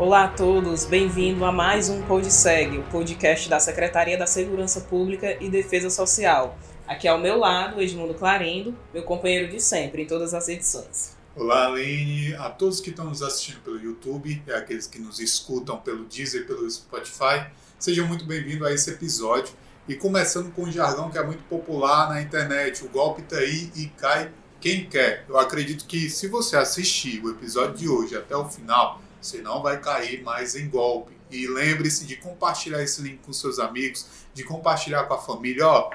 Olá a todos, bem-vindo a mais um PodSeg, o podcast da Secretaria da Segurança Pública e Defesa Social. Aqui ao meu lado, Edmundo Clarindo, meu companheiro de sempre em todas as edições. Olá, Aline, a todos que estão nos assistindo pelo YouTube e aqueles que nos escutam pelo Deezer e pelo Spotify, sejam muito bem-vindos a esse episódio. E começando com um jargão que é muito popular na internet, o golpe tá aí e cai quem quer. Eu acredito que se você assistir o episódio de hoje até o final, você não vai cair mais em golpe. E lembre-se de compartilhar esse link com seus amigos, de compartilhar com a família, ó,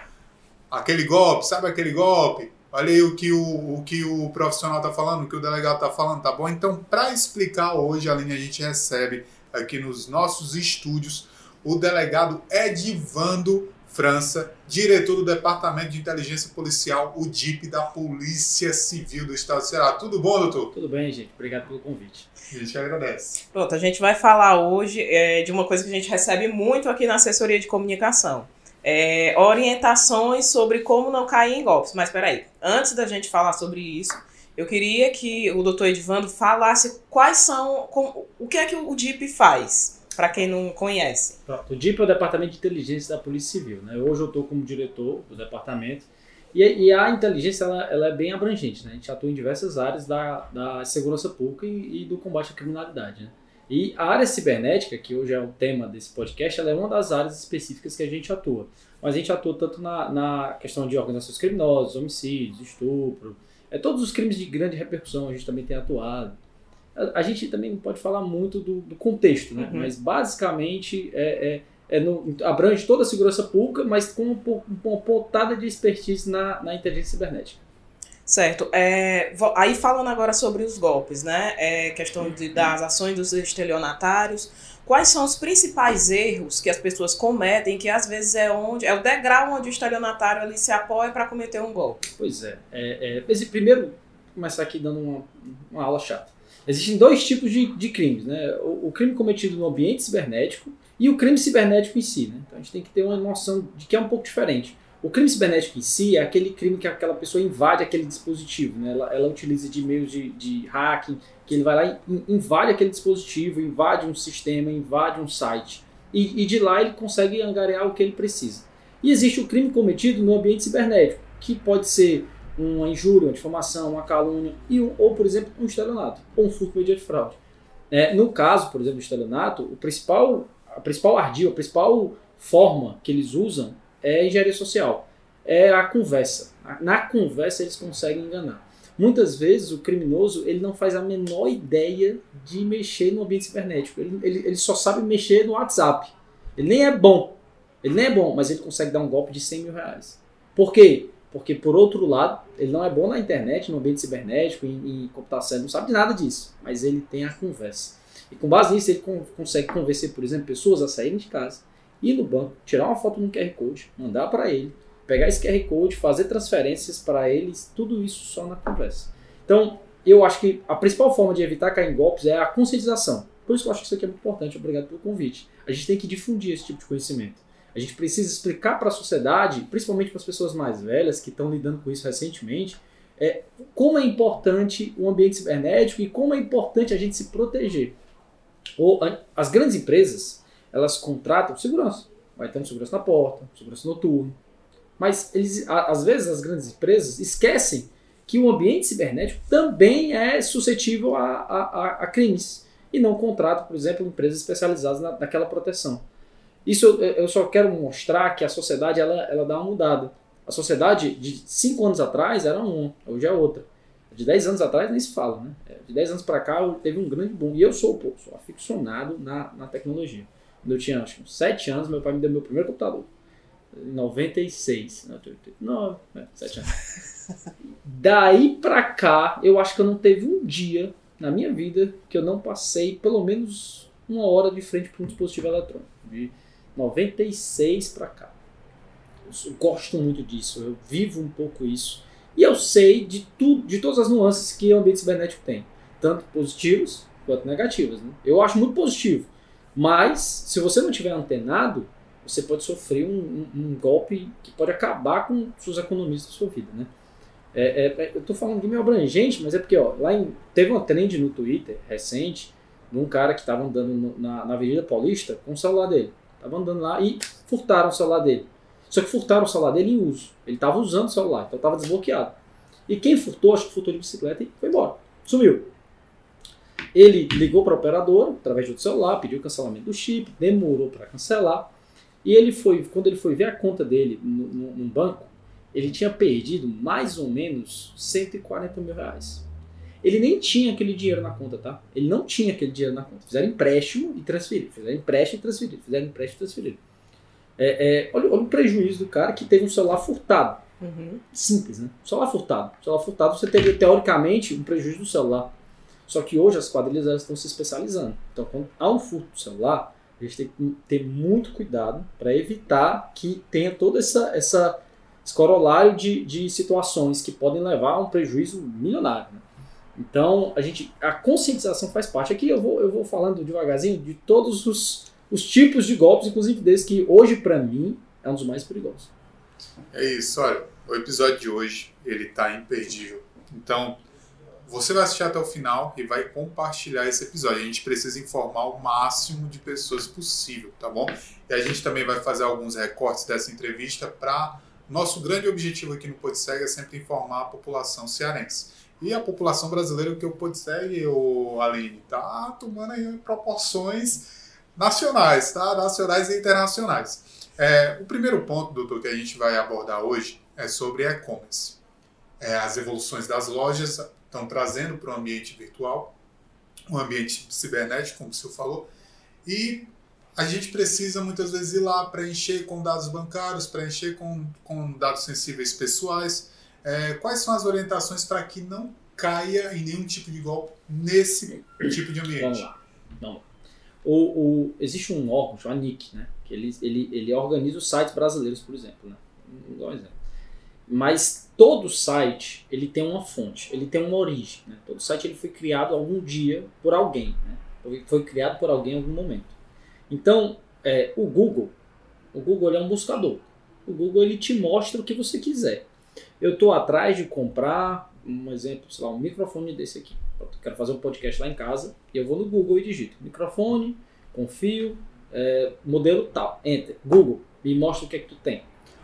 aquele golpe, sabe aquele golpe? Olha aí o que o, o, que o profissional está falando, o que o delegado está falando, tá bom? Então, para explicar hoje, Aline, a gente recebe aqui nos nossos estúdios o delegado Edivando França, diretor do Departamento de Inteligência Policial, o DIP da Polícia Civil do Estado do Ceará. Tudo bom, doutor? Tudo bem, gente. Obrigado pelo convite. A gente agradece. Pronto, a gente vai falar hoje é, de uma coisa que a gente recebe muito aqui na assessoria de comunicação. É, orientações sobre como não cair em golpes. Mas peraí, antes da gente falar sobre isso, eu queria que o doutor Edvando falasse quais são, com, o que é que o DIP faz para quem não conhece. Pronto, o DIP é o Departamento de Inteligência da Polícia Civil. Né? Hoje eu estou como diretor do departamento. E, e a inteligência ela, ela, é bem abrangente. Né? A gente atua em diversas áreas da, da segurança pública e, e do combate à criminalidade. Né? E a área cibernética, que hoje é o tema desse podcast, ela é uma das áreas específicas que a gente atua. Mas a gente atua tanto na, na questão de organizações criminosas, homicídios, estupro, é, todos os crimes de grande repercussão a gente também tem atuado. A, a gente também não pode falar muito do, do contexto, né? Uhum. mas basicamente é, é, é no, abrange toda a segurança pública, mas com uma, uma pontada de expertise na, na inteligência cibernética. Certo. É, aí falando agora sobre os golpes, né? É, questão de, das ações dos estelionatários. Quais são os principais erros que as pessoas cometem, que às vezes é onde é o degrau onde o estelionatário ali se apoia para cometer um golpe? Pois é. é, é esse primeiro, começar aqui dando uma, uma aula chata. Existem dois tipos de, de crimes, né? O, o, crime cometido no ambiente cibernético e o crime cibernético em si, né? Então a gente tem que ter uma noção de que é um pouco diferente. O crime cibernético em si é aquele crime que aquela pessoa invade aquele dispositivo, né? ela, ela utiliza de meios de, de hacking, que ele vai lá e invade aquele dispositivo, invade um sistema, invade um site. E, e, de lá ele consegue angariar o que ele precisa. E existe o crime cometido no ambiente cibernético, que pode ser uma injúria, uma difamação, uma calúnia, e um, ou, por exemplo, um estelionato, ou um furto mediante fraude. É, no caso, por exemplo, do estelionato, o principal, a principal ardil, a principal forma que eles usam é a engenharia social. É a conversa. Na conversa eles conseguem enganar. Muitas vezes o criminoso ele não faz a menor ideia de mexer no ambiente cibernético. Ele, ele, ele só sabe mexer no WhatsApp. Ele nem é bom. Ele nem é bom, mas ele consegue dar um golpe de 100 mil reais. Por quê? Porque, por outro lado, ele não é bom na internet, no ambiente cibernético, em, em computação, ele não sabe de nada disso. Mas ele tem a conversa. E com base nisso, ele consegue convencer, por exemplo, pessoas a saírem de casa ir no banco, tirar uma foto no QR Code, mandar para ele, pegar esse QR Code, fazer transferências para eles, tudo isso só na conversa. Então, eu acho que a principal forma de evitar cair em golpes é a conscientização. Por isso que eu acho que isso aqui é muito importante. Obrigado pelo convite. A gente tem que difundir esse tipo de conhecimento. A gente precisa explicar para a sociedade, principalmente para as pessoas mais velhas que estão lidando com isso recentemente, é, como é importante o ambiente cibernético e como é importante a gente se proteger. Ou, as grandes empresas, elas contratam segurança. Vai um segurança na porta, segurança noturno. Mas eles, às vezes as grandes empresas esquecem que o ambiente cibernético também é suscetível a, a, a crimes e não contratam, por exemplo, empresas especializadas na, naquela proteção. Isso eu, eu só quero mostrar que a sociedade ela, ela dá uma mudada. A sociedade de 5 anos atrás era uma, hoje é outra. De 10 anos atrás nem se fala, né? De 10 anos para cá teve um grande boom. E eu sou, pô, sou aficionado na, na tecnologia. Quando eu tinha acho, uns 7 anos, meu pai me deu meu primeiro computador. Em 96. Não, né, 7 anos. Daí pra cá, eu acho que eu não teve um dia na minha vida que eu não passei pelo menos uma hora de frente para um dispositivo eletrônico. De 96 para cá. Eu gosto muito disso, eu vivo um pouco isso. E eu sei de tudo, de todas as nuances que o ambiente cibernético tem, tanto positivos quanto negativas. Né? Eu acho muito positivo. Mas, se você não tiver antenado, você pode sofrer um, um, um golpe que pode acabar com suas economias da sua vida, né? É, é, é eu estou falando de meio abrangente, mas é porque ó, lá em, teve uma trend no Twitter recente de um cara que estava andando no- na, na Avenida Paulista com o celular dele. Tava andando lá e furtaram o celular dele. Só que furtaram o celular dele em uso. Ele estava usando o celular, então estava desbloqueado. E quem furtou, acho que furtou de bicicleta e foi embora. Sumiu. Ele ligou para a operadora, através outro celular, pediu cancelamento do chip, demorou para cancelar. E ele foi, quando ele foi ver a conta dele num banco, ele tinha perdido mais ou menos 140 mil reais. Ele nem tinha aquele dinheiro na conta, tá? Ele não tinha aquele dinheiro na conta. Fizeram empréstimo e transferiram. Fizeram empréstimo e transferiram. Fizeram empréstimo e transferiram. É, é, olha, olha o prejuízo do cara que teve um celular furtado. Uhum. Simples, né? Celular furtado. Celular furtado, você teria teoricamente um prejuízo do celular. Só que hoje as quadrilhas estão se especializando. Então, quando há um furto do celular, a gente tem que ter muito cuidado para evitar que tenha todo essa, essa, esse corolário de, de situações que podem levar a um prejuízo milionário. né? Então, a gente, a conscientização faz parte. Aqui eu vou, eu vou falando devagarzinho de todos os, os tipos de golpes, inclusive desse que hoje, para mim, é um dos mais perigosos. É isso, olha, o episódio de hoje, ele tá imperdível. Então, você vai assistir até o final e vai compartilhar esse episódio. A gente precisa informar o máximo de pessoas possível, tá bom? E a gente também vai fazer alguns recortes dessa entrevista para nosso grande objetivo aqui no Podseg é sempre informar a população cearense. E a população brasileira, que o Podseg, o Aline, tá tomando aí proporções nacionais, tá? Nacionais e internacionais. É, o primeiro ponto, doutor, que a gente vai abordar hoje é sobre e-commerce. É, as evoluções das lojas estão trazendo para o ambiente virtual, um ambiente cibernético, como o senhor falou, e a gente precisa muitas vezes ir lá preencher com dados bancários, preencher com, com dados sensíveis pessoais. É, quais são as orientações para que não caia em nenhum tipo de golpe nesse tipo de ambiente? Vamos lá. Vamos lá. O, o, existe um órgão chamado NIC, né? Que ele, ele, ele organiza os sites brasileiros, por exemplo. Né? Um exemplo. Mas todo site ele tem uma fonte, ele tem uma origem. Né? Todo site ele foi criado algum dia por alguém. Né? Foi, criado por alguém em algum momento. Então, é, o Google, o Google é um buscador. O Google ele te mostra o que você quiser. Eu estou atrás de comprar, um exemplo, sei lá, um microfone desse aqui. Eu quero fazer um podcast lá em casa e eu vou no Google e digito microfone, confio, é, modelo tal, enter, Google, me mostra o que é que tu tem.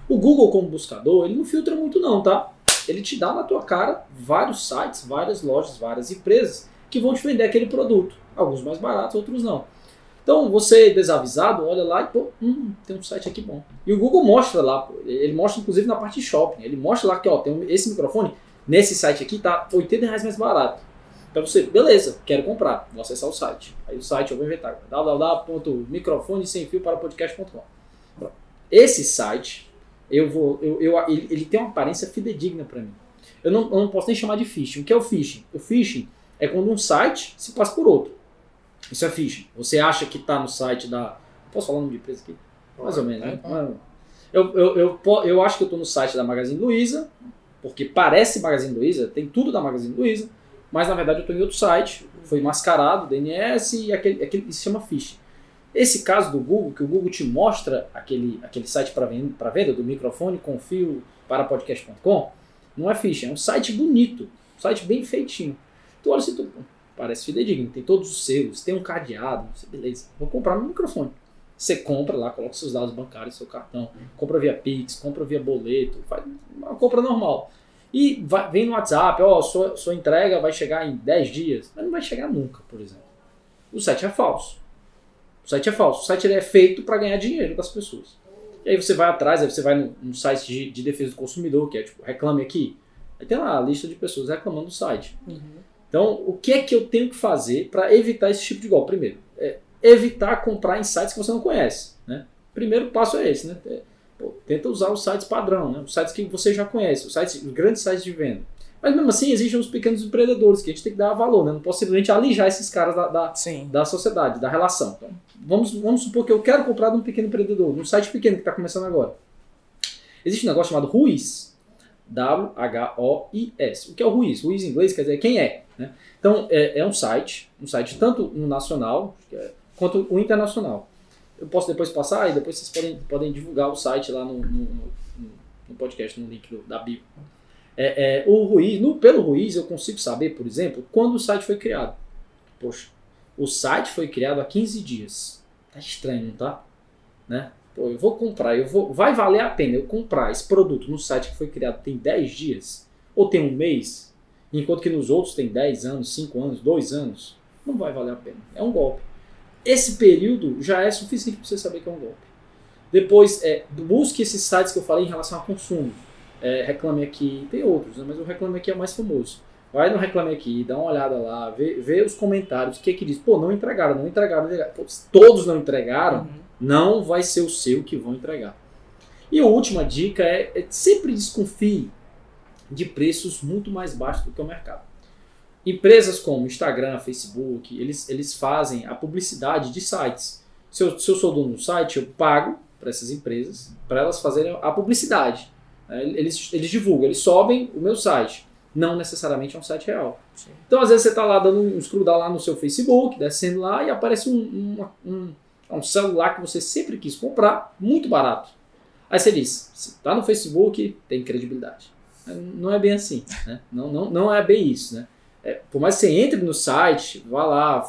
O Google como buscador, ele não filtra muito não, tá? Ele te dá na tua cara vários sites, várias lojas, várias empresas que vão te vender aquele produto. Alguns mais baratos, outros não. Então, você desavisado, olha lá e, pô, hum, tem um site aqui bom. E o Google mostra lá, ele mostra inclusive na parte de shopping, ele mostra lá que, ó, tem esse microfone, nesse site aqui tá 80 reais mais barato. Então você, beleza, quero comprar, vou acessar o site. Aí o site eu vou inventar, www.microfone sem fio para podcast.com. Esse site, eu vou, eu, eu- ele, ele tem uma aparência fidedigna para mim. Eu não, eu não posso nem chamar de phishing. O que é o phishing? O phishing é quando um site se passa por outro. Isso é phishing. Você acha que está no site da. Posso falar o nome de empresa aqui? Mais ou menos, né? Eu, eu, eu, po- eu acho que eu estou no site da Magazine Luiza, porque parece Magazine Luiza, tem tudo da Magazine Luiza, mas na verdade eu estou em outro site, foi mascarado, DNS, e aquele, aquele, isso se chama phishing. Esse caso do Google, que o Google te mostra aquele, aquele site para venda, pra venda do microfone com fio para podcast.com, não é phishing, é um site bonito, um site bem feitinho. Tu olha assim, tu, parece fidedigno, tem todos os selos, tem um cadeado, beleza, vou comprar meu microfone. Você compra lá, coloca seus dados bancários, seu cartão, compra via Pix, compra via boleto, faz uma compra normal. E vai- vem no WhatsApp, ó, sua, sua entrega vai chegar em 10 dias, mas não vai chegar nunca, por exemplo. O site é falso. O site é falso. O site é feito para ganhar dinheiro das pessoas. E aí você vai atrás, aí você vai no, no site de, de defesa do consumidor, que é tipo, reclame aqui. Aí tem lá a lista de pessoas reclamando do site. Então, o que é que eu tenho que fazer para evitar esse tipo de golpe? Primeiro, é evitar comprar em sites que você não conhece. Né? Primeiro passo é esse, né? É, pô, tenta usar os sites padrão, né? os sites que você já conhece, os, sites, os grandes sites de venda. Mas mesmo assim, existem os pequenos empreendedores que a gente tem que dar valor, né? Não posso simplesmente alijar esses caras da, da, da sociedade, da relação. Então, vamos, vamos supor que eu quero comprar de um pequeno empreendedor, de um site pequeno que está começando agora. Existe um negócio chamado Ruiz. W-H-O-I-S. O que é o Ruiz? Ruiz em inglês quer dizer quem é. Né? Então, é, é um site, um site tanto no nacional é, quanto o internacional. Eu posso depois passar e depois vocês podem, podem divulgar o site lá no, no, no- podcast, no link do- da bio. É, é, o Ruiz, no, pelo Ruiz, eu consigo saber, por exemplo, quando o site foi criado. Poxa, O site foi criado há 15 dias. Tá estranho, não tá? Né? Pô, eu vou comprar, eu vou, vai valer a pena eu comprar esse produto no site que foi criado tem 10 dias ou tem um mês, enquanto que nos outros tem 10 anos, 5 anos, 2 anos, não vai valer a pena. É um golpe. Esse período já é suficiente para você saber que é um golpe. Depois, é, busque esses sites que eu falei em relação a consumo. É, reclame Aqui, tem outros, né, mas o Reclame Aqui é o mais famoso. Vai no Reclame Aqui, dá uma olhada lá, vê, vê os comentários, o que é que diz. Pô, não entregaram, não entregaram. Não entregaram. Pô, todos não entregaram, uhum. não vai ser o seu que vão entregar. E a última dica é, é sempre desconfie de preços muito mais baixos do que o mercado. Empresas como Instagram, Facebook, eles, eles fazem a publicidade de sites. Se eu, se eu sou dono do site, eu pago para essas empresas para elas fazerem a publicidade. Eles, eles divulgam, eles sobem o meu site não necessariamente é um site real. Sim. Então, às vezes, você está lá dando um scroll lá no seu Facebook, descendo lá, e aparece um, um, um, um, celular que você sempre quis comprar, muito barato. Aí você diz, se está no Facebook, tem credibilidade. Não é bem assim, né? não, não, não é bem isso. Né? É, por mais que você entre no site, vá lá,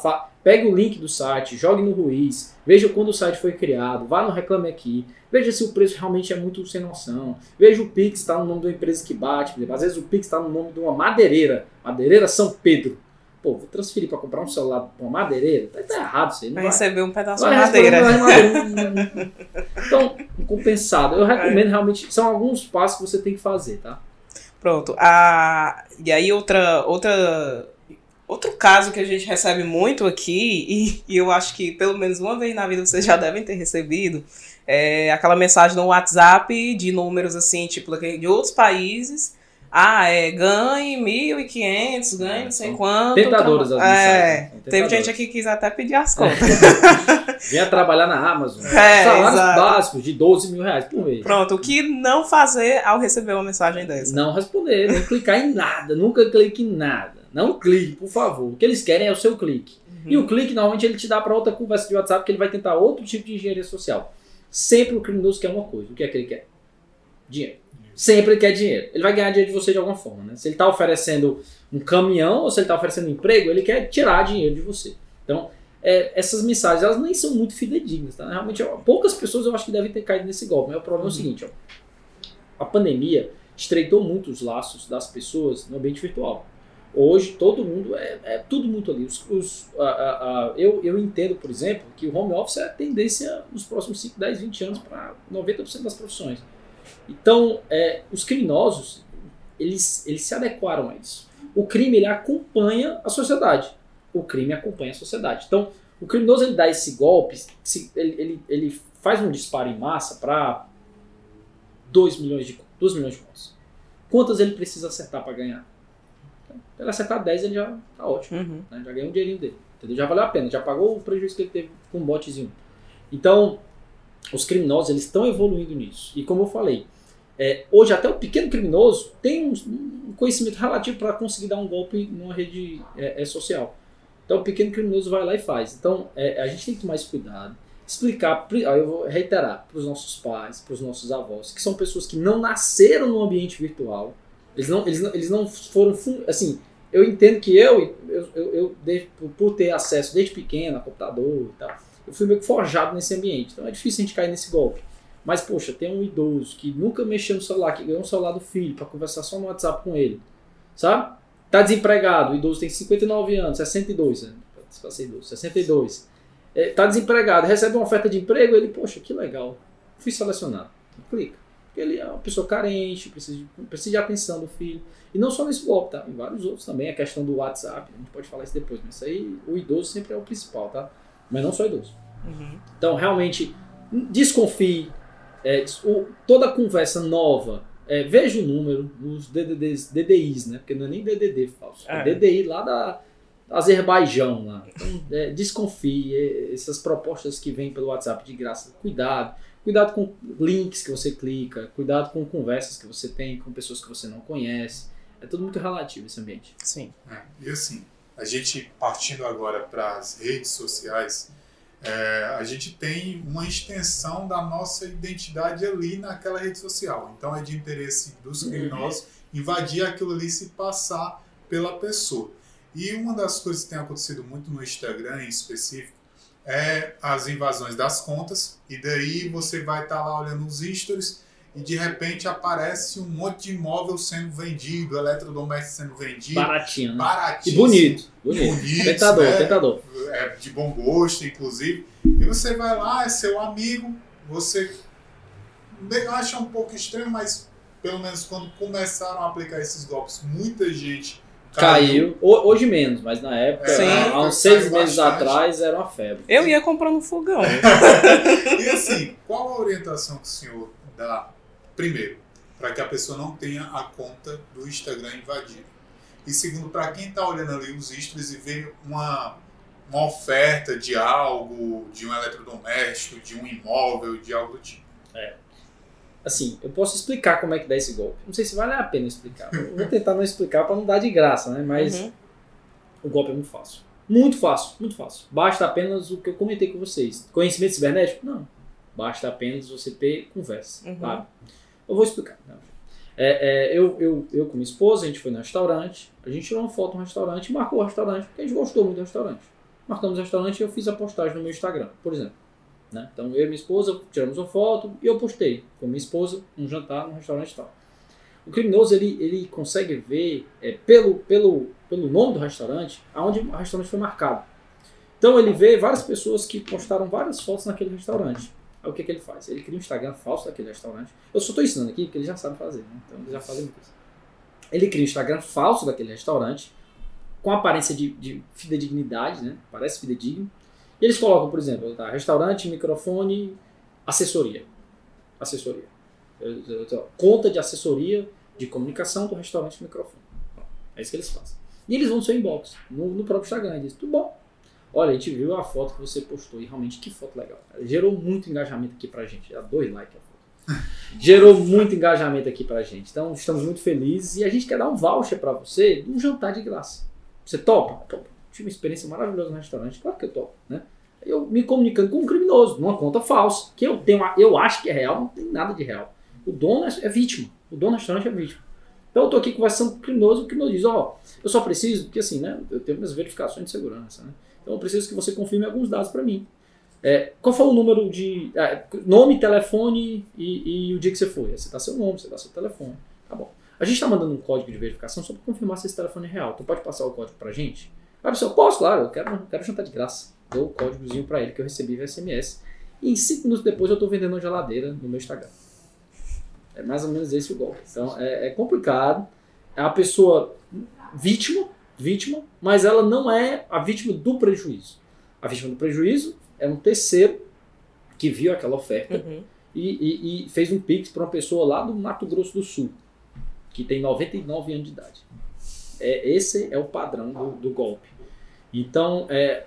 pegue o link do site, jogue no Ruiz, veja quando o site foi criado, vá no Reclame Aqui, veja se o preço realmente é muito sem noção, veja o Pix está no nome de uma empresa que bate, às vezes o Pix está no nome de uma madeireira, madeireira São Pedro. Pô, vou transferir para comprar um celular com uma madeireira, tá, tá errado isso aí. Vai, vai receber um pedaço de madeira. então, compensado. Eu recomendo realmente, são alguns passos que você tem que fazer, tá? Pronto. Ah, e aí outra, outra Outro caso que a gente recebe muito aqui, e, e, eu acho que pelo menos uma vez na vida vocês já devem ter recebido, é aquela mensagem no WhatsApp de números assim, tipo de outros países. Ah, é, ganhe 1.500, ganhe é, não sei quanto. Tentadoras as É, teve gente aqui que quis até pedir as contas. Venha trabalhar na Amazon. É, Salários exato. básicos de 12 mil reais por mês. Pronto, o que não fazer ao receber uma mensagem dessa? Não responder, nem clicar em nada, nunca clique em nada. Não clique, por favor. O que eles querem é o seu clique. Uhum. E o clique, normalmente, ele te dá para outra conversa de WhatsApp que ele vai tentar outro tipo de engenharia social. Sempre o criminoso quer uma coisa. O que é que ele quer? Dinheiro. Sempre ele quer dinheiro. Ele vai ganhar dinheiro de você de alguma forma. Né? Se ele está oferecendo um caminhão ou se ele está oferecendo um emprego, ele quer tirar dinheiro de você. Então, é, essas mensagens elas nem são muito fidedignas. Tá? Realmente, ó, poucas pessoas eu acho que devem ter caído nesse golpe. Mas o problema uhum. é o uhum. seguinte: ó, a pandemia estreitou muito os laços das pessoas no ambiente virtual. Hoje todo mundo é, é tudo muito ali. Os, os, a, a, a, eu, eu entendo, por exemplo, que o home office é a tendência nos próximos 5, 10, 20 anos para 90% das profissões. Então, é, os criminosos, eles, eles se adequaram a isso. O crime ele acompanha a sociedade. O crime acompanha a sociedade. Então, o criminoso ele dá esse golpe, ele, ele, ele faz um disparo em massa para 2 milhões de 2 milhões de contas. Quantas ele precisa acertar para ganhar? ele acertar 10, ele já tá ótimo. Uhum. Né? Já ganhou um dinheirinho dele. Entendeu? Já valeu a pena, já pagou o prejuízo que ele teve com um botezinho. Então, os criminosos eles estão evoluindo nisso. E como eu falei, é, hoje até o pequeno criminoso tem um, um conhecimento relativo para conseguir dar um golpe numa rede é, é, social. Então o pequeno criminoso vai lá e faz. Então é, a gente tem que tomar esse cuidado, explicar, eu vou reiterar para os nossos pais, para os nossos avós, que são pessoas que não nasceram no ambiente virtual, eles não, eles não, eles não foram. Assim, eu entendo que eu, eu, eu, eu por ter acesso desde pequeno a computador e tal, eu fui meio que forjado nesse ambiente. Então é difícil a gente cair nesse golpe. Mas, poxa, tem um idoso que nunca mexeu no celular, que ganhou um celular do filho para conversar só no WhatsApp com ele. Sabe? Tá desempregado, o idoso tem 59 anos, 62, né? Passei idoso, 62. É, tá desempregado, recebe uma oferta de emprego, ele, poxa, que legal. Fui selecionado. Clica. Porque ele é uma pessoa carente, precisa de, precisa de atenção do filho. E não só nesse golpe, tá? Em vários outros também, a questão do WhatsApp, a gente pode falar isso depois, mas isso aí, o idoso sempre é o principal, tá? Mas não só idoso. Uhum. Então, realmente, desconfie. É, o, toda conversa nova, é, veja o número, os DDDs, DDIs, né? Porque não é nem DDD falso, é, é DDI lá da Azerbaijão lá. Então, é, desconfie, é, essas propostas que vêm pelo WhatsApp de graça, cuidado. Cuidado com links que você clica, cuidado com conversas que você tem com pessoas que você não conhece. É tudo muito relativo esse ambiente. Sim. É, e assim, a gente partindo agora para as redes sociais, é, a gente tem uma extensão da nossa identidade ali naquela rede social. Então é de interesse dos criminosos invadir aquilo ali e se passar pela pessoa. E uma das coisas que tem acontecido muito no Instagram em específico é as invasões das contas. E daí você vai estar lá olhando os stories e de repente aparece um monte de imóvel sendo vendido, eletrodoméstico sendo vendido. Baratinho, né? E Baratíssimo. bonito. Bonito. Bonito, tentador, né? tentador. é, de bom gosto, inclusive. E você vai lá, é seu amigo, você acha um pouco estranho, mas pelo menos quando começaram a aplicar esses golpes, muita gente Caiu. Ho- Hoje menos, mas na época, É, Sim. há- caiu uns seis bastante. meses atrás, era uma febre. Eu ia comprando fogão. E assim, qual a orientação que o senhor dá, primeiro, para que a pessoa não tenha a conta do Instagram invadida? E segundo, para quem está olhando ali os stories e vê uma, uma oferta de algo, de um eletrodoméstico, de um imóvel, de algo do tipo. Assim, eu posso explicar como é que dá esse golpe. Não sei se vale a pena explicar. Eu vou tentar não explicar para não dar de graça, né? Mas Uhum. o golpe é muito fácil. Muito fácil, muito fácil. Basta apenas o que eu comentei com vocês. Conhecimento cibernético? Não. Basta apenas você ter conversa. Uhum. Claro. Eu vou explicar. É, é, eu, eu, eu com minha esposa, a gente foi no restaurante, a gente tirou uma foto no restaurante e marcou o restaurante, porque a gente gostou muito do restaurante. Marcamos o restaurante e eu fiz a postagem no meu Instagram, por exemplo. Né? Então eu e minha esposa tiramos uma foto e eu postei com minha esposa um jantar no restaurante e tal. O criminoso ele, ele consegue ver é, pelo, pelo, pelo nome do restaurante aonde o restaurante foi marcado. Então ele vê várias pessoas que postaram várias fotos naquele restaurante. Aí o que, que ele faz? Ele cria um Instagram falso daquele restaurante. Eu só estou ensinando aqui porque ele já sabe fazer, né? então ele já fazem muito isso. Ele cria um Instagram falso daquele restaurante com aparência de, de fidedignidade, né? Parece fidedigno. E eles colocam, por exemplo, tá, restaurante, microfone, assessoria. Assessoria. Conta de assessoria de comunicação do restaurante microfone. É isso que eles fazem. E eles vão no seu inbox, no, no próprio Instagram, e dizem, tudo bom. Olha, a gente viu a foto que você postou e realmente que foto legal. Gerou muito engajamento aqui pra gente. Dá dois likes a foto. Gerou muito engajamento aqui pra gente. Então estamos muito felizes e a gente quer dar um voucher pra você de um jantar de graça. Você topa? Topa. Tive uma experiência maravilhosa no restaurante, claro que eu topo, né? Eu me comunicando com um criminoso, numa conta falsa, que eu tenho, eu acho que é real, não tem nada de real. O dono é, é vítima, o dono do restaurante é vítima. Então eu tô aqui conversando com o criminoso, o criminoso diz, ó, eu só preciso, porque assim, né, eu tenho minhas verificações de segurança, né? Então eu preciso que você confirme alguns dados para mim. É, qual foi o número de. é, nome, telefone e, e o dia que você foi? Aí Você dá seu nome, você dá seu telefone. Tá bom. A gente está mandando um código de verificação só para confirmar se esse telefone é real. Tu pode passar o código pra gente? Aí a pessoa, posso, claro, eu quero, quero jantar de graça. Dou o códigozinho para ele que eu recebi via SMS. E em 5 minutos depois eu estou vendendo uma geladeira no meu Instagram. É mais ou menos esse o golpe. Então é, é complicado. É a pessoa vítima, vítima, mas ela não é a vítima do prejuízo. A vítima do prejuízo é um terceiro que viu aquela oferta Uhum. e, e- e fez um pix para uma pessoa lá do Mato Grosso do Sul, que tem 99 anos de idade. É, esse é o padrão do, do golpe. Então, é,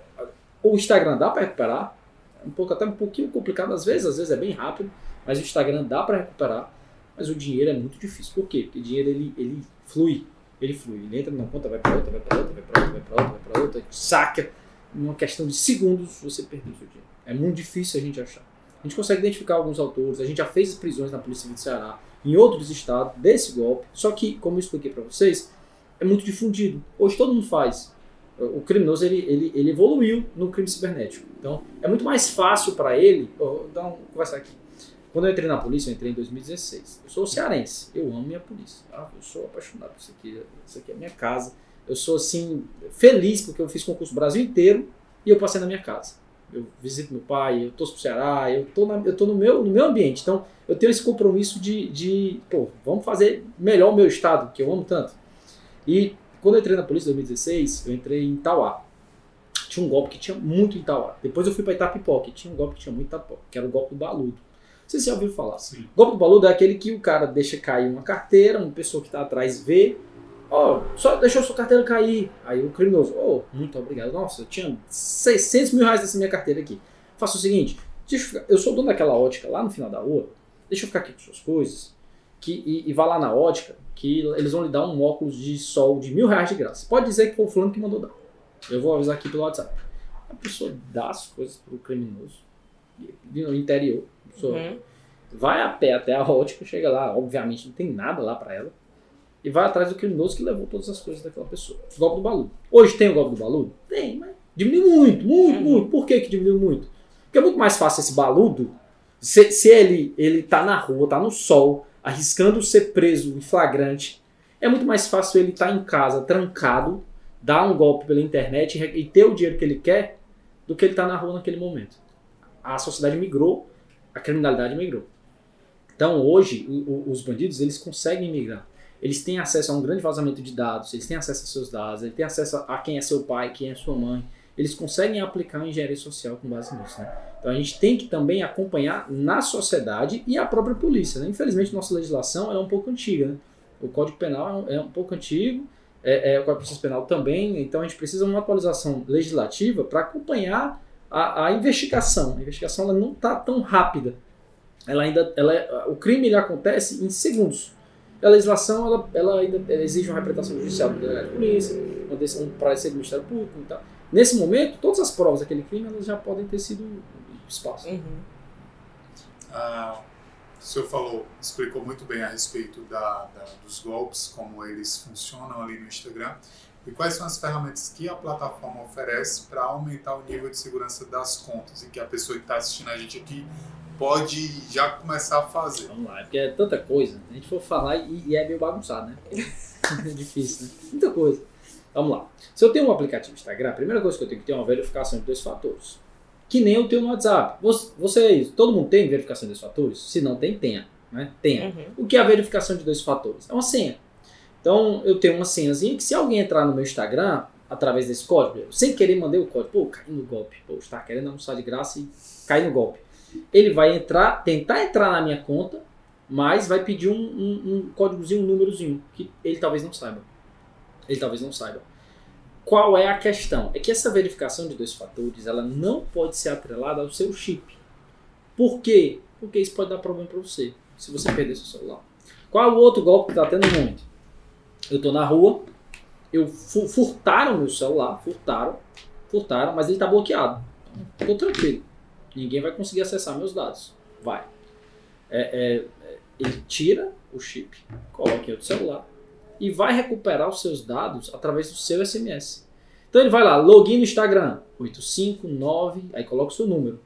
o Instagram dá para recuperar, é um pouco até um pouquinho complicado às vezes, às vezes é bem rápido, mas o Instagram dá para recuperar, mas o dinheiro é muito difícil. Por quê? Porque o dinheiro ele, ele flui, ele flui, ele entra numa conta, vai para outra, vai para outra, vai para outra, vai para outra, vai para outra, saca, numa questão de segundos você perdeu seu dinheiro. É muito difícil a gente achar. A gente consegue identificar alguns autores, a gente já fez prisões na Polícia Civil do Ceará, em outros estados, desse golpe. Só que, como eu expliquei para vocês, é muito difundido. Hoje todo mundo faz. O criminoso ele, ele, ele evoluiu no crime cibernético. Então é muito mais fácil para ele. Vou dar um, conversar aqui. Quando eu entrei na polícia, eu entrei em 2016. Eu sou cearense, eu amo minha polícia. tá? Eu sou apaixonado por isso aqui. Isso aqui é minha casa. Eu sou assim, feliz porque eu fiz concurso Brasil inteiro e eu passei na minha casa. Eu visito meu pai, eu torço pro Ceará, eu tô, na, eu tô no, meu, no meu ambiente. Então eu tenho esse compromisso de, de, pô, vamos fazer melhor o meu estado, que eu amo tanto. E quando eu entrei na polícia em 2016, eu entrei em Tauá. Tinha um golpe que tinha muito em Tauá. Depois eu fui para Itapipoca, e tinha um golpe que tinha muito em Itapipoca, que era o golpe do baludo. Vocês já ouviram falar? Sim. Golpe do baludo é aquele que o cara deixa cair uma carteira, uma pessoa que está atrás vê, ó, só deixou sua carteira cair. Aí o criminoso, oh, muito obrigado. Nossa, eu tinha 600 mil reais nessa minha carteira aqui. Faça o seguinte, eu, ficar- eu sou dono daquela ótica lá no final da rua, deixa eu ficar aqui com suas coisas, que, e, e vá lá na ótica, que eles vão lhe dar um óculos de sol de mil reais de graça. Pode dizer que foi o fulano que mandou dar. Eu vou avisar aqui pelo WhatsApp. A pessoa dá as coisas pro criminoso, no interior. Pessoa Uhum. vai a pé até a ótica, chega lá, obviamente não tem nada lá pra ela. e vai atrás do criminoso que levou todas as coisas daquela pessoa. Golpe do baludo. Hoje tem o golpe do baludo? Tem, mas diminuiu muito, muito, muito. Por que, que diminuiu muito? Porque é muito mais fácil esse baludo, se, se ele, ele tá na rua, tá no sol, arriscando ser preso em flagrante, é muito mais fácil ele estar tá em casa, trancado, dar um golpe pela internet e ter o dinheiro que ele quer, do que ele estar tá na rua naquele momento. A sociedade migrou, a criminalidade migrou. Então hoje o, o, os bandidos eles conseguem migrar. Eles têm acesso a um grande vazamento de dados, eles têm acesso a seus dados, eles têm acesso a quem é seu pai, quem é sua mãe. Eles conseguem aplicar a engenharia social com base nisso. Né? Então a gente tem que também acompanhar na sociedade e a própria polícia. Né? Infelizmente nossa legislação é um pouco antiga. Né? O Código Penal é um pouco antigo, é, é, o Código Processo Penal também, então a gente precisa de uma atualização legislativa para acompanhar a, a, investigação. A investigação ela não está tão rápida. Ela ainda, ela o crime ele acontece em segundos. A legislação ela, ela ainda exige uma representação judicial do delegado de polícia, uma decisão para ser do Ministério Público e tal. Nesse momento, todas as provas daquele crime elas já podem ter sido expostas. Uhum. Ah, o senhor falou, explicou muito bem a respeito da, da, dos golpes, como eles funcionam ali no Instagram. E quais são as ferramentas que a plataforma oferece para aumentar o nível de segurança das contas e que a pessoa que está assistindo a gente aqui pode já começar a fazer? Vamos lá, é porque é tanta coisa. A gente for falar e, e é meio bagunçado, né? é difícil, né? Muita coisa. Vamos lá. Se eu tenho um aplicativo Instagram, a primeira coisa que eu tenho que ter é uma verificação de dois fatores que nem o teu no WhatsApp. Vocês, todo mundo tem verificação de dois fatores? Se não tem, tenha. Né? Tenha. Uhum. O que é a verificação de dois fatores? É uma senha. Então, eu tenho uma senhazinha que se alguém entrar no meu Instagram, através desse código, sem querer mandei o código, pô, cai no golpe, pô, está querendo almoçar de graça e cai no golpe. Ele vai entrar, tentar entrar na minha conta, mas vai pedir um, um, um códigozinho, um númerozinho, que ele talvez não saiba. Ele talvez não saiba. Qual é a questão? É que essa verificação de dois fatores ela não pode ser atrelada ao seu chip. Por quê? Porque isso pode dar problema para você, se você perder seu celular. Qual é o outro golpe que está tendo muito? Eu estou na rua, eu furtaram meu celular, furtaram, furtaram, mas ele está bloqueado. Estou tranquilo. Ninguém vai conseguir acessar meus dados. Vai. É, é, ele tira o chip, coloca em outro celular, e vai recuperar os seus dados através do seu SMS. Então ele vai lá, login no Instagram, 859, aí coloca o seu número.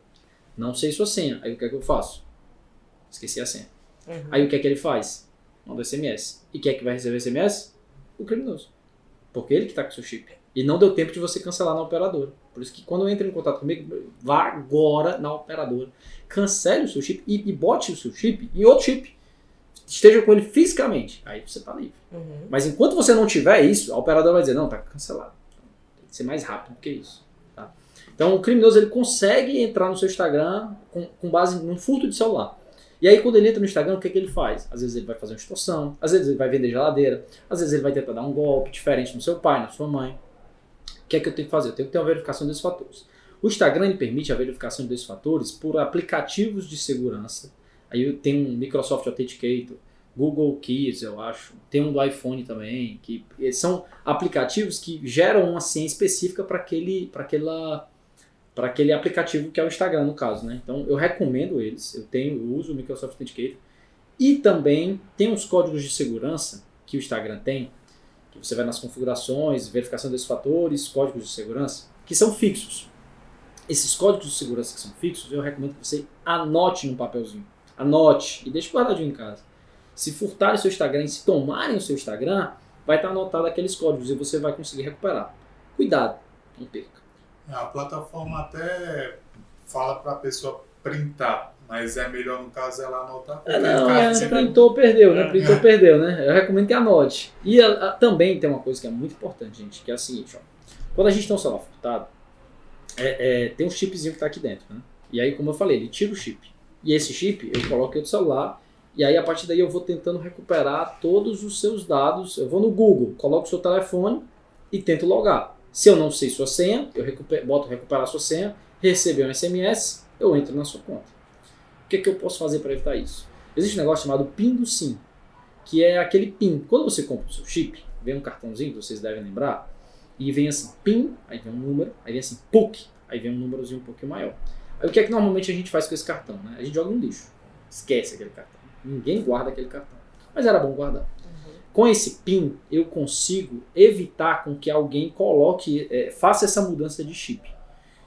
Não sei sua senha. Aí o que é que eu faço? Esqueci a senha. Uhum. Aí o que é que ele faz? Manda SMS. E quem é que vai receber SMS? O criminoso. Porque ele que está com o seu chip. E não deu tempo de você cancelar na operadora. Por isso que quando entra em contato comigo, vá agora na operadora. Cancele o seu chip e, e bote o seu chip em outro chip esteja com ele fisicamente. Aí você está livre. Uhum. Mas enquanto você não tiver isso, a operadora vai dizer, não, está cancelado. Tem que ser mais rápido que isso. Tá? Então o criminoso ele consegue entrar no seu Instagram com, com base num furto de celular. E aí quando ele entra no Instagram, o que, é que ele faz? Às vezes ele vai fazer uma extorsão, às vezes ele vai vender geladeira, às vezes ele vai tentar dar um golpe diferente no seu pai, na sua mãe. O que é que eu tenho que fazer? Eu tenho que ter uma verificação desses fatores. O Instagram permite a verificação desses fatores por aplicativos de segurança Aí tem um Microsoft Authenticator, Google Keys, eu acho. Tem um do iPhone também, que são aplicativos que geram uma senha específica para aquele, para aquela para aquele aplicativo que é o Instagram no caso, né? Então eu recomendo eles. Eu tenho, eu uso o Microsoft Authenticator e também tem uns códigos de segurança que o Instagram tem, que você vai nas configurações, verificação desses fatores, códigos de segurança, que são fixos. Esses códigos de segurança que são fixos, eu recomendo que você anote em um papelzinho. Anote e deixe guardadinho em casa. Se furtarem seu Instagram e se tomarem o seu Instagram, vai estar anotado aqueles códigos e você vai conseguir recuperar. Cuidado, não perca. É, a plataforma até fala para a pessoa printar, mas é melhor no caso ela anotar. É, não, é, printou, perdeu, né? É. Printou, perdeu, né? Eu recomendo que anote. E a, a, também tem uma coisa que é muito importante, gente, que é a seguinte, ó. Quando a gente tem um celular furtado, é, é, tem um chipzinho que está aqui dentro, né? E aí, como eu falei, ele tira o chip. E esse chip eu coloco no celular e aí a partir daí eu vou tentando recuperar todos os seus dados. Eu vou no Google, coloco o seu telefone e tento logar. Se eu não sei sua senha, eu recupero, boto recuperar sua senha, receber um SMS, eu entro na sua conta. O que, é que eu posso fazer para evitar isso? Existe um negócio chamado PIN do SIM, que é aquele PIN. Quando você compra o seu chip, vem um cartãozinho, vocês devem lembrar, e vem assim PIN, aí vem um número, aí vem assim PUC, aí vem um númerozinho um pouquinho maior. Aí o que é que normalmente a gente faz com esse cartão? Né? A gente joga no lixo. Esquece aquele cartão. Ninguém guarda aquele cartão. Mas era bom guardar. Com esse PIN, eu consigo evitar com que alguém coloque, é, faça essa mudança de chip.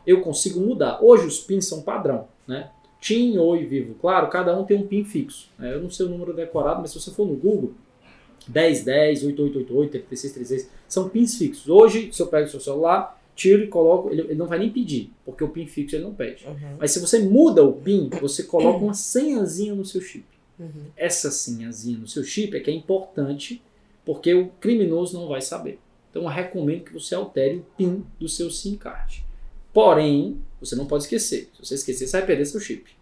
Eu consigo mudar. Hoje os PINs são padrão, né? TIM, Oi, Vivo. Claro, cada um tem um PIN fixo. Né? Eu não sei o número decorado, mas se você for no Google, 1010, 8888, 3636, são PINs fixos. Hoje, se eu pego o seu celular, tiro e coloco, ele, ele, não vai nem pedir, porque o PIN fixo ele não pede. Uhum. Mas se você muda o PIN, você coloca uma senhazinha no seu chip. Uhum. Essa senhazinha no seu chip é que é importante, porque o criminoso não vai saber. Então eu recomendo que você altere o PIN do seu SIM card. Porém, você não pode esquecer. Se você esquecer, você vai perder seu chip.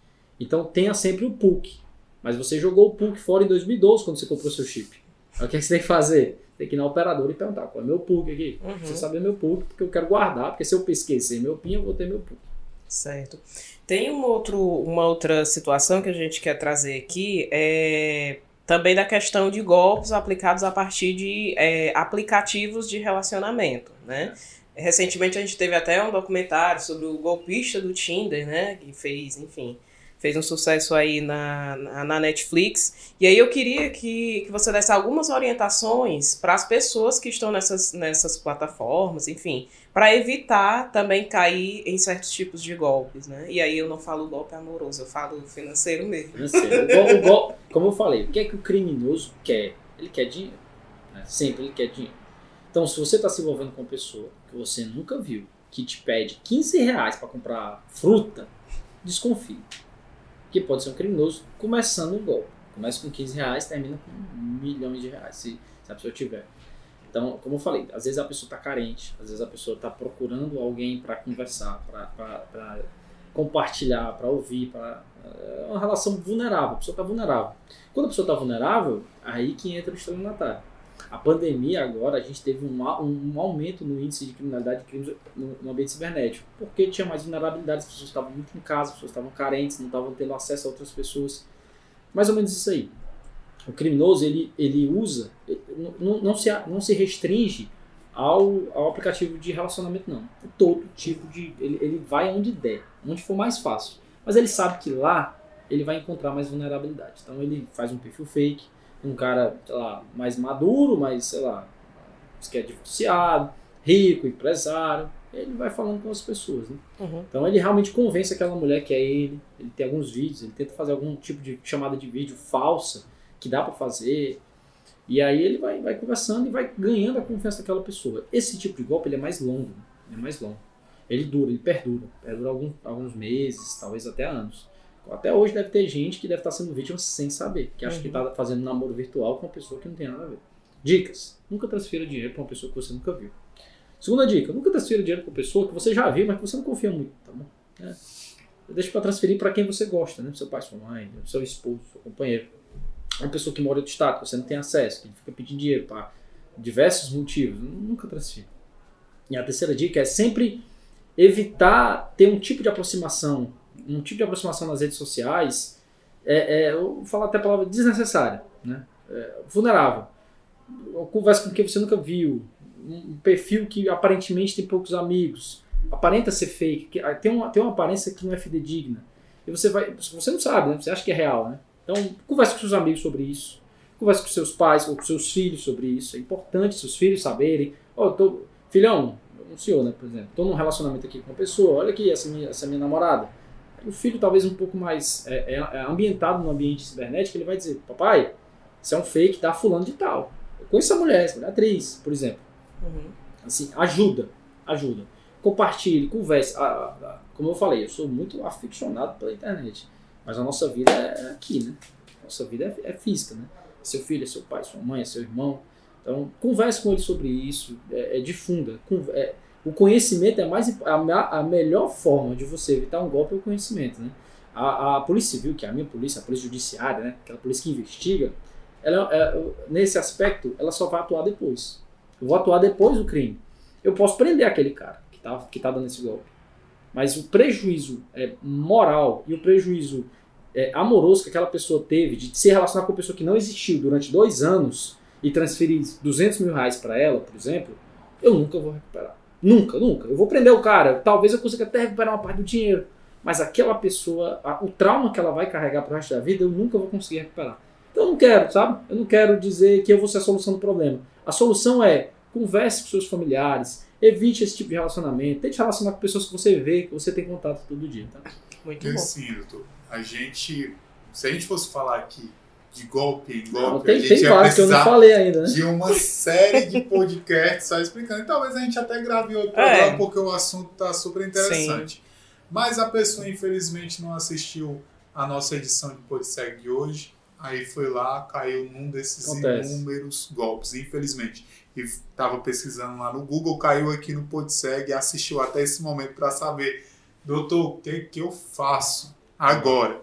Então tenha sempre o PUC. Mas você jogou o PUC fora em 2012 quando você comprou seu chip. o que, é que você tem que fazer? Tem que ir na operadora e perguntar qual é meu PUC aqui. Uhum. Você saber meu PUC, porque eu quero guardar, porque se eu esquecer meu PIN, eu vou ter meu PUC. Certo. Tem um outro, uma outra situação que a gente quer trazer aqui, é também da questão de golpes aplicados a partir de é, aplicativos de relacionamento, né? Recentemente a gente teve até um documentário sobre o golpista do Tinder, né? Que fez, enfim, fez um sucesso aí na, na, na, Netflix. E aí eu queria que, que você desse algumas orientações para as pessoas que estão nessas, nessas plataformas, enfim, para evitar também cair em certos tipos de golpes, né? E aí eu não falo golpe amoroso, eu falo financeiro mesmo. Financeiro. O, o, o, como eu falei, o que é que o criminoso quer? Ele quer dinheiro. Né? Sempre ele quer dinheiro. Então, se você está se envolvendo com uma pessoa que você nunca viu, que te pede 15 reais para comprar fruta, desconfie que pode ser um criminoso começando um golpe. Começa com 15 reais, termina com milhões de reais, se, se a pessoa tiver. Então, como eu falei, às vezes a pessoa está carente, às vezes a pessoa está procurando alguém para conversar, para compartilhar, para ouvir, para é uma relação vulnerável. A pessoa está vulnerável. Quando a pessoa está vulnerável, aí que entra o estelionatário. A pandemia agora, a gente teve um, um aumento no índice de criminalidade de crimes no, no, ambiente cibernético, porque tinha mais vulnerabilidade, as pessoas estavam muito em casa, as pessoas estavam carentes, não estavam tendo acesso a outras pessoas. Mais ou menos isso aí. O criminoso, ele, ele usa, não, não, se, não se restringe ao, ao aplicativo de relacionamento, não. Todo tipo de... Ele, ele vai onde der, onde for mais fácil. Mas ele sabe que lá ele vai encontrar mais vulnerabilidade. Então ele faz um perfil fake, um cara, sei lá, mais maduro, mais, sei lá, que é divorciado, rico, empresário, ele vai falando com as pessoas, né? Uhum. Então ele realmente convence aquela mulher que é ele, ele tem alguns vídeos, ele tenta fazer algum tipo de chamada de vídeo falsa, que dá para fazer, e aí ele vai, vai conversando e vai ganhando a confiança daquela pessoa. Esse tipo de golpe ele é mais longo, é mais longo. Ele dura, ele perdura, perdura alguns, alguns meses, talvez até anos. Até hoje deve ter gente que deve estar sendo vítima sem saber, que acha uhum. que está fazendo namoro virtual com uma pessoa que não tem nada a ver. Dicas: nunca transfira dinheiro para uma pessoa que você nunca viu. Segunda dica: nunca transfira dinheiro para uma pessoa que você já viu, mas que você não confia muito, tá bom? É. Deixa para transferir para quem você gosta, né? Seu pai, sua mãe, seu esposo, seu companheiro. Uma pessoa que mora em outro estado, que você não tem acesso, que fica pedindo dinheiro para diversos motivos, nunca transfira. E a terceira dica é sempre evitar ter um tipo de aproximação um tipo de aproximação nas redes sociais, é, é, eu vou falar até a palavra desnecessária, né? É, vulnerável. Conversa com quem você nunca viu, um perfil que aparentemente tem poucos amigos, aparenta ser fake, que, ah, tem, uma, tem uma aparência que não é fidedigna. E você vai, você não sabe, né? Você acha que é real, né? Então, converse com seus amigos sobre isso. Converse com seus pais ou com seus filhos sobre isso. É importante seus filhos saberem. Oh, tô, filhão, um senhor, né, por exemplo, estou num relacionamento aqui com uma pessoa, olha aqui, essa minha, essa minha namorada o filho talvez um pouco mais é, é, é ambientado no ambiente cibernético, ele vai dizer, papai, isso é um fake da fulano de tal. Eu conheço essa mulher, essa mulher é atriz, por exemplo. Uhum. Assim, ajuda, ajuda. Compartilhe, converse. como eu falei, eu sou muito aficionado pela internet. Mas a nossa vida é aqui, né? Nossa vida é, é física, né? Seu filho é seu pai, sua mãe, é seu irmão. Então, converse com ele sobre isso, é, é difunda. É, o conhecimento é mais a, a melhor forma de você evitar um golpe é o conhecimento, né? A, a polícia civil, que é a minha polícia, a polícia judiciária, né? Aquela polícia que investiga, ela, é, nesse aspecto, ela só vai atuar depois. Eu vou atuar depois do crime. Eu posso prender aquele cara que tá, que tá dando esse golpe. Mas o prejuízo é, moral e o prejuízo é, amoroso que aquela pessoa teve de se relacionar com uma pessoa que não existiu durante dois anos e transferir 200 mil reais para ela, por exemplo, eu nunca vou recuperar. Nunca, nunca. Eu vou prender o cara, talvez eu consiga até recuperar uma parte do dinheiro. Mas aquela pessoa, a, o trauma que ela vai carregar pro resto da vida, eu nunca vou conseguir recuperar. Então eu não quero, sabe? Eu não quero dizer que eu vou ser a solução do problema. A solução é converse com seus familiares, evite esse tipo de relacionamento, tente relacionar com pessoas que você vê, que você tem contato todo dia, tá? Muito bom. assim, doutor, a gente, se a gente fosse falar aqui de golpe em Não, golpe, tem a gente tem vários que eu não precisar falei ainda, né? de uma série de podcasts só explicando. E talvez a gente até grave outro É. programa, porque o assunto tá super interessante. Mas a pessoa, infelizmente, não assistiu a nossa edição de Podseg de hoje. Aí foi lá, caiu num desses Acontece. inúmeros golpes, infelizmente. E estava pesquisando lá no Google, caiu aqui no Podseg e assistiu até esse momento para saber, doutor, o que, que eu faço agora?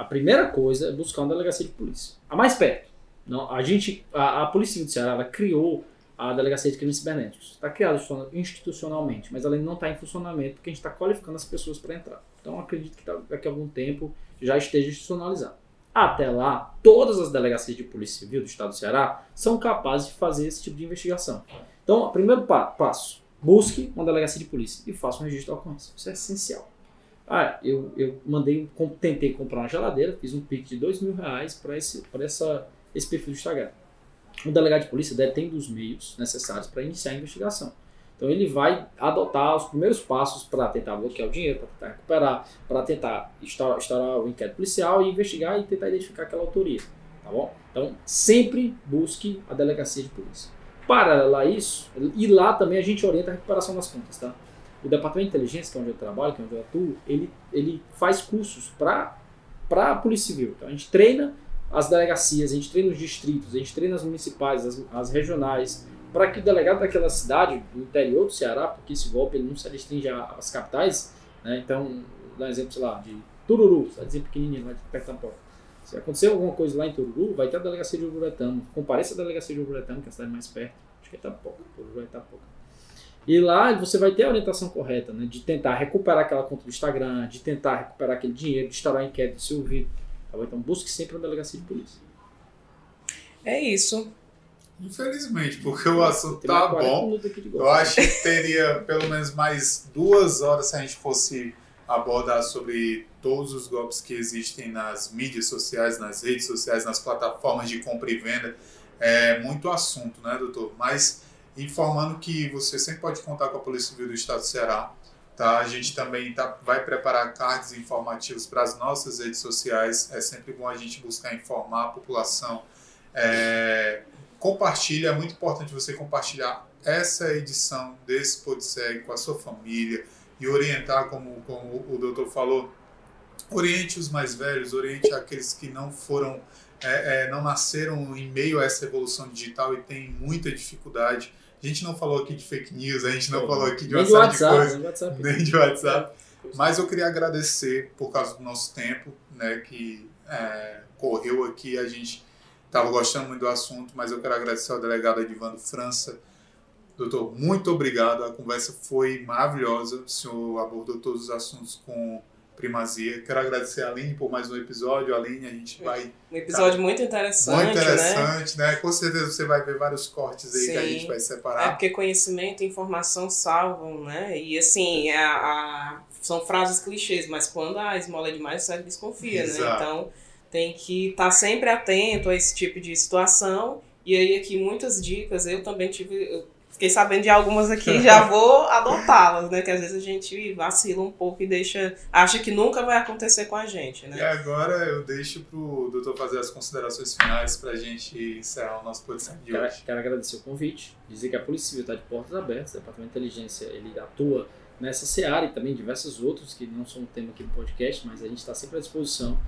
A primeira coisa é buscar uma delegacia de polícia. A mais perto. Não, a gente, a, a Polícia Civil do Ceará, criou a Delegacia de Crimes Cibernéticos. Está criada institucionalmente, mas ela ainda não está em funcionamento porque a gente está qualificando as pessoas para entrar. Então acredito que daqui a algum tempo já esteja institucionalizado. Até lá, todas as delegacias de polícia civil do estado do Ceará são capazes de fazer esse tipo de investigação. Então, primeiro pa- passo, busque uma delegacia de polícia e faça um registro de ocorrência. Isso é essencial. Ah, eu, eu mandei, tentei comprar uma geladeira, fiz um pique de dois mil reais para esse, essa, esse perfil do Instagram. O delegado de polícia detém dos meios necessários para iniciar a investigação. Então ele vai adotar os primeiros passos para tentar bloquear o dinheiro, para tentar recuperar, para tentar instaurar, o inquérito policial e investigar e tentar identificar aquela autoria. Tá bom? Então sempre busque a delegacia de polícia. Paralelo a isso, e lá também a gente orienta a recuperação das contas, tá? O departamento de inteligência, que é onde eu trabalho, que é onde eu atuo, ele, ele faz cursos para a Polícia Civil. Então a gente treina as delegacias, a gente treina os distritos, a gente treina as municipais, as, as regionais, para que o delegado daquela cidade, do interior do Ceará, porque esse golpe ele não se restringe a- às capitais, né? então, dá um exemplo, sei lá, de Tururu, cidadezinha pequenininha lá de porta. Se acontecer alguma coisa lá em Tururu, vai ter a delegacia de Ururetama. Compareça à delegacia de Ururetama, que é a cidade mais perto. Acho que é Itapoca. Tururu é Itapoca. E lá você vai ter a orientação correta, né? De tentar recuperar aquela conta do Instagram, de tentar recuperar aquele dinheiro, de instaurar inquérito de seu ouvido. Tá bom? Então busque sempre uma delegacia de polícia. É isso. Infelizmente, porque o assunto tá 40 bom. Eu acho que teria pelo menos mais duas horas se a gente fosse abordar sobre todos os golpes que existem nas mídias sociais, nas redes sociais, nas plataformas de compra e venda. É muito assunto, né, doutor? Mas informando que você sempre pode contar com a Polícia Civil do Estado do Ceará. Tá? A gente também tá, vai preparar cards informativos para as nossas redes sociais. É sempre bom a gente buscar informar a população. É, compartilha, é muito importante você compartilhar essa edição desse Podseg com a sua família e orientar, como, como o doutor falou, oriente os mais velhos, oriente aqueles que não foram, é, é, não nasceram em meio a essa evolução digital e têm muita dificuldade. A gente não falou aqui de fake news, a gente não falou aqui de Nem do série WhatsApp, de coisas, nem WhatsApp. nem de WhatsApp. Mas eu queria agradecer por causa do nosso tempo, né, que é, correu aqui. A gente estava gostando muito do assunto, mas eu quero agradecer ao delegado Edivando França. Doutor, muito obrigado. A conversa foi maravilhosa. O senhor abordou todos os assuntos com primazia. Quero agradecer a Aline por mais um episódio. Aline, a gente vai. Um episódio muito interessante, Muito né? interessante, né? Com certeza você vai ver vários cortes aí que a Sim. gente vai É separar. porque conhecimento e informação salvam, né? E assim, a, a- são frases clichês, mas quando a esmola é demais, você desconfia, né? Exato. Então tem que estar sempre atento a esse tipo de situação. E aí aqui muitas dicas, eu também tive. eu fiquei sabendo de algumas aqui, já vou adotá-las, né? Que às vezes a gente vacila um pouco e deixa. acha que nunca vai acontecer com a gente, E né? agora eu deixo pro doutor fazer as considerações finais para a gente encerrar o nosso podcast de Quero, hoje. quero agradecer o convite, dizer que a Polícia Civil está de portas abertas, o Departamento de Inteligência ele atua nessa seara e também diversos outros que não são tema aqui do podcast, mas a gente está sempre à disposição.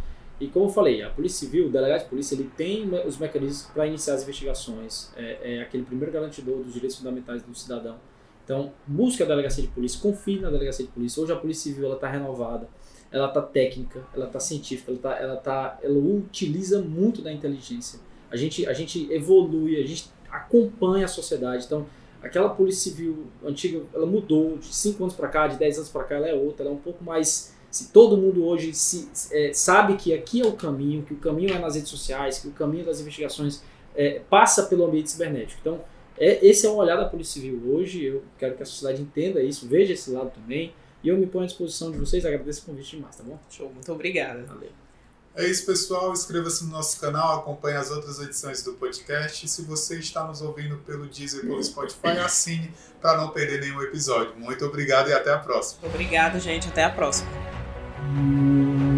E como eu falei, a Polícia Civil, o delegado de polícia, ele tem os mecanismos para iniciar as investigações, é, é aquele primeiro garantidor dos direitos fundamentais do cidadão. Então, busque a delegacia de polícia, confie na delegacia de polícia. Hoje a Polícia Civil está renovada, ela está técnica, ela está científica, ela, tá, ela, tá, ela utiliza muito da inteligência. A gente, a gente evolui, a gente acompanha a sociedade. Então, aquela polícia civil antiga, ela mudou de 5 anos para cá, de 10 anos para cá, ela é outra, ela é um pouco mais. Se todo mundo hoje se, é, sabe que aqui é o caminho, que o caminho é nas redes sociais, que o caminho das investigações é, passa pelo ambiente cibernético. Então, é, esse é o olhar da Polícia Civil hoje. Eu quero que a sociedade entenda isso, veja esse lado também. E eu me ponho à disposição de vocês. Agradeço o convite demais, tá bom? Show, muito obrigada. Valeu. É isso, pessoal. Inscreva-se no nosso canal, acompanhe as outras edições do podcast. E se você está nos ouvindo pelo Deezer e pelo Spotify, assine para não perder nenhum episódio. Muito obrigado e até a próxima. Obrigado, gente. Até a próxima. Thank you.